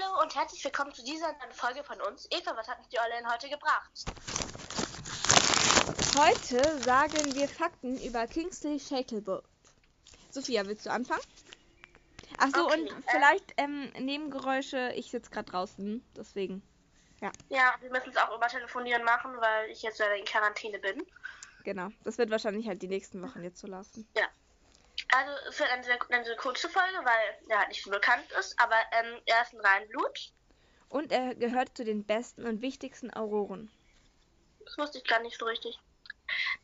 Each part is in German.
Hallo und herzlich willkommen zu dieser neuen Folge von uns. Eva, was hat uns die Eulen heute gebracht? Heute sagen wir Fakten über Kingsley Shacklebolt. Sophia, willst du anfangen? Achso, Okay, und äh. vielleicht ähm, Nebengeräusche. Ich sitze gerade draußen, deswegen. Ja, wir müssen es auch über Telefonieren machen, weil ich jetzt leider in Quarantäne bin. Genau. Das wird wahrscheinlich halt die nächsten Wochen jetzt so lassen. Also es wird eine sehr, eine sehr kurze Folge, weil er halt nicht so bekannt ist, aber ähm, er ist ein Reinblut. Und er gehört zu den besten und wichtigsten Auroren. Das wusste ich gar nicht so richtig.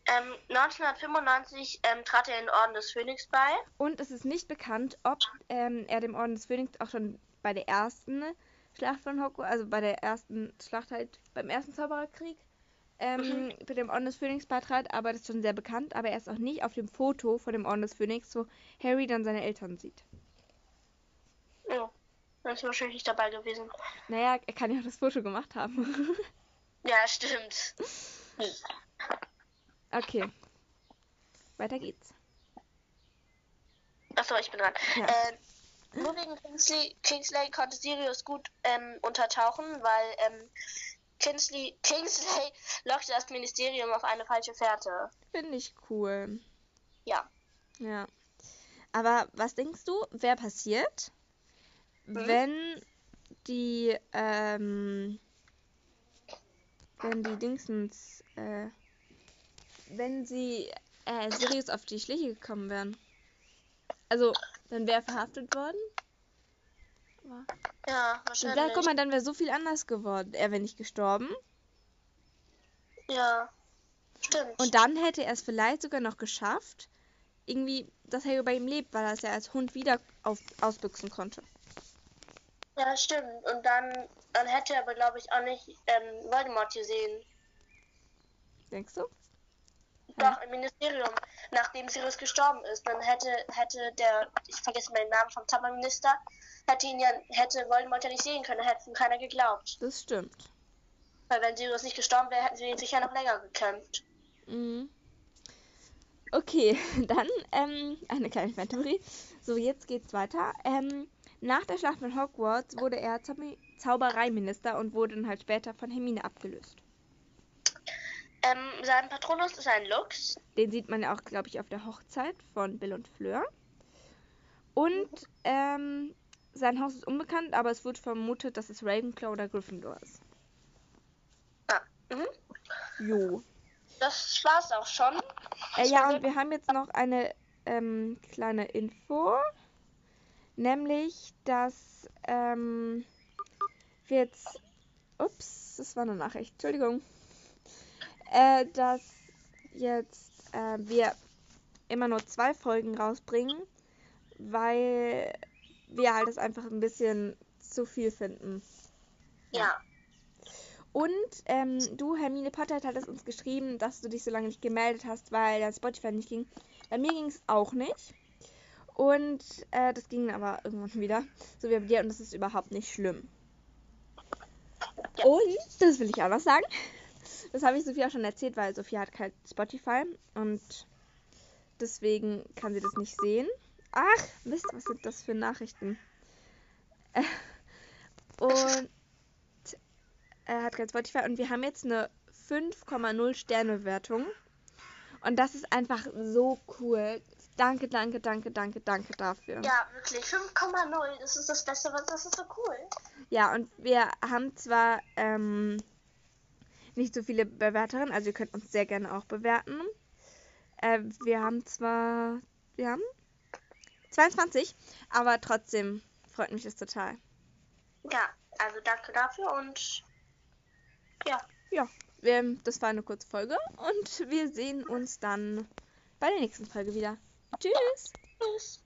Ähm, 1995 ähm, trat er in den Orden des Phönix bei. Und es ist nicht bekannt, ob ähm, er dem Orden des Phönix auch schon bei der ersten Schlacht von Hogwarts, also bei der ersten Schlacht halt, beim ersten Zaubererkrieg, ähm, bei dem Orden des Phönix beitrat, aber das ist schon sehr bekannt, aber er ist auch nicht auf dem Foto von dem Orden des Phönix, wo Harry dann seine Eltern sieht. Oh, dann ist er wahrscheinlich nicht dabei gewesen. Naja, er kann ja auch das Foto gemacht haben. Ja, stimmt. okay. Weiter geht's. Achso, ich bin dran. Ja. Äh, nur wegen Kingsley, Kingsley konnte Sirius gut ähm, untertauchen, weil ähm, Kingsley, Kingsley lockte das Ministerium auf eine falsche Fährte. Finde ich cool. Ja. Ja. Aber was denkst du, wer passiert, Mhm. wenn die, ähm, wenn die Dingsens, äh, wenn sie, äh, Sirius auf die Schliche gekommen wären? Also, dann wäre er verhaftet worden? Aber- Ja, Und wahrscheinlich. dann, guck mal, dann wäre so viel anders geworden. Er wäre nicht gestorben. Ja. Stimmt. Und dann hätte er es vielleicht sogar noch geschafft, irgendwie, dass Harry bei ihm lebt, weil er es ja als Hund wieder auf, ausbüchsen konnte. ja, stimmt. Und dann, dann hätte er aber, glaube ich, auch nicht ähm, Voldemort gesehen. Denkst du? Doch, im Ministerium, nachdem Sirius gestorben ist, dann hätte, hätte der, ich vergesse mal den Namen vom Zauberminister, hätte ihn ja, hätte Voldemort ja nicht sehen können, hätte ihm keiner geglaubt. Das stimmt. Weil wenn Sirius nicht gestorben wäre, hätten sie ihn sicher noch länger gekämpft. Mhm. Okay, dann ähm, eine kleine Fantheorie. So, jetzt geht's weiter. Ähm, nach der Schlacht von Hogwarts wurde er Zauber Zaubereiminister und wurde dann halt später von Hermine abgelöst. Ähm, sein Patronus ist ein Lux. Den sieht man ja auch, glaube ich, auf der Hochzeit von Bill und Fleur. Und ähm, sein Haus ist unbekannt, aber es wird vermutet, dass es Ravenclaw oder Gryffindor ist. Ah, mhm. Jo. Das war's auch schon. Äh, ja, und wir haben jetzt noch eine ähm, kleine Info. Nämlich, dass ähm, wir jetzt. Ups, das war eine Nachricht. Entschuldigung. Äh, dass jetzt äh, wir immer nur zwei Folgen rausbringen, weil wir halt das einfach ein bisschen zu viel finden. Ja. Und ähm, du, Hermine Potter, hattest uns geschrieben, dass du dich so lange nicht gemeldet hast, weil dein Spotify nicht ging. Bei mir ging es auch nicht. Und äh, das ging aber irgendwann wieder. So wie bei dir. Und das ist überhaupt nicht schlimm. Ja. Und, das will ich auch noch sagen. Das habe ich Sophia auch schon erzählt, weil Sophia hat kein Spotify. Und deswegen kann sie das nicht sehen. Ach, Mist, was sind das für Nachrichten? Äh, und er hat kein Spotify und wir haben jetzt eine 5,0 Sterne Wertung. Und das ist einfach so cool. Danke, danke, danke, danke, danke dafür. Ja, wirklich. 5,0. Das ist das Beste, was das ist so cool. Ja, und wir haben zwar ähm, nicht so viele Bewerterinnen, also ihr könnt uns sehr gerne auch bewerten. Äh, wir haben zwar, wir haben 22, aber trotzdem freut mich das total. Ja, also danke dafür und ja. Ja, wir, das war eine kurze Folge und wir sehen uns dann bei der nächsten Folge wieder. Tschüss! Tschüss.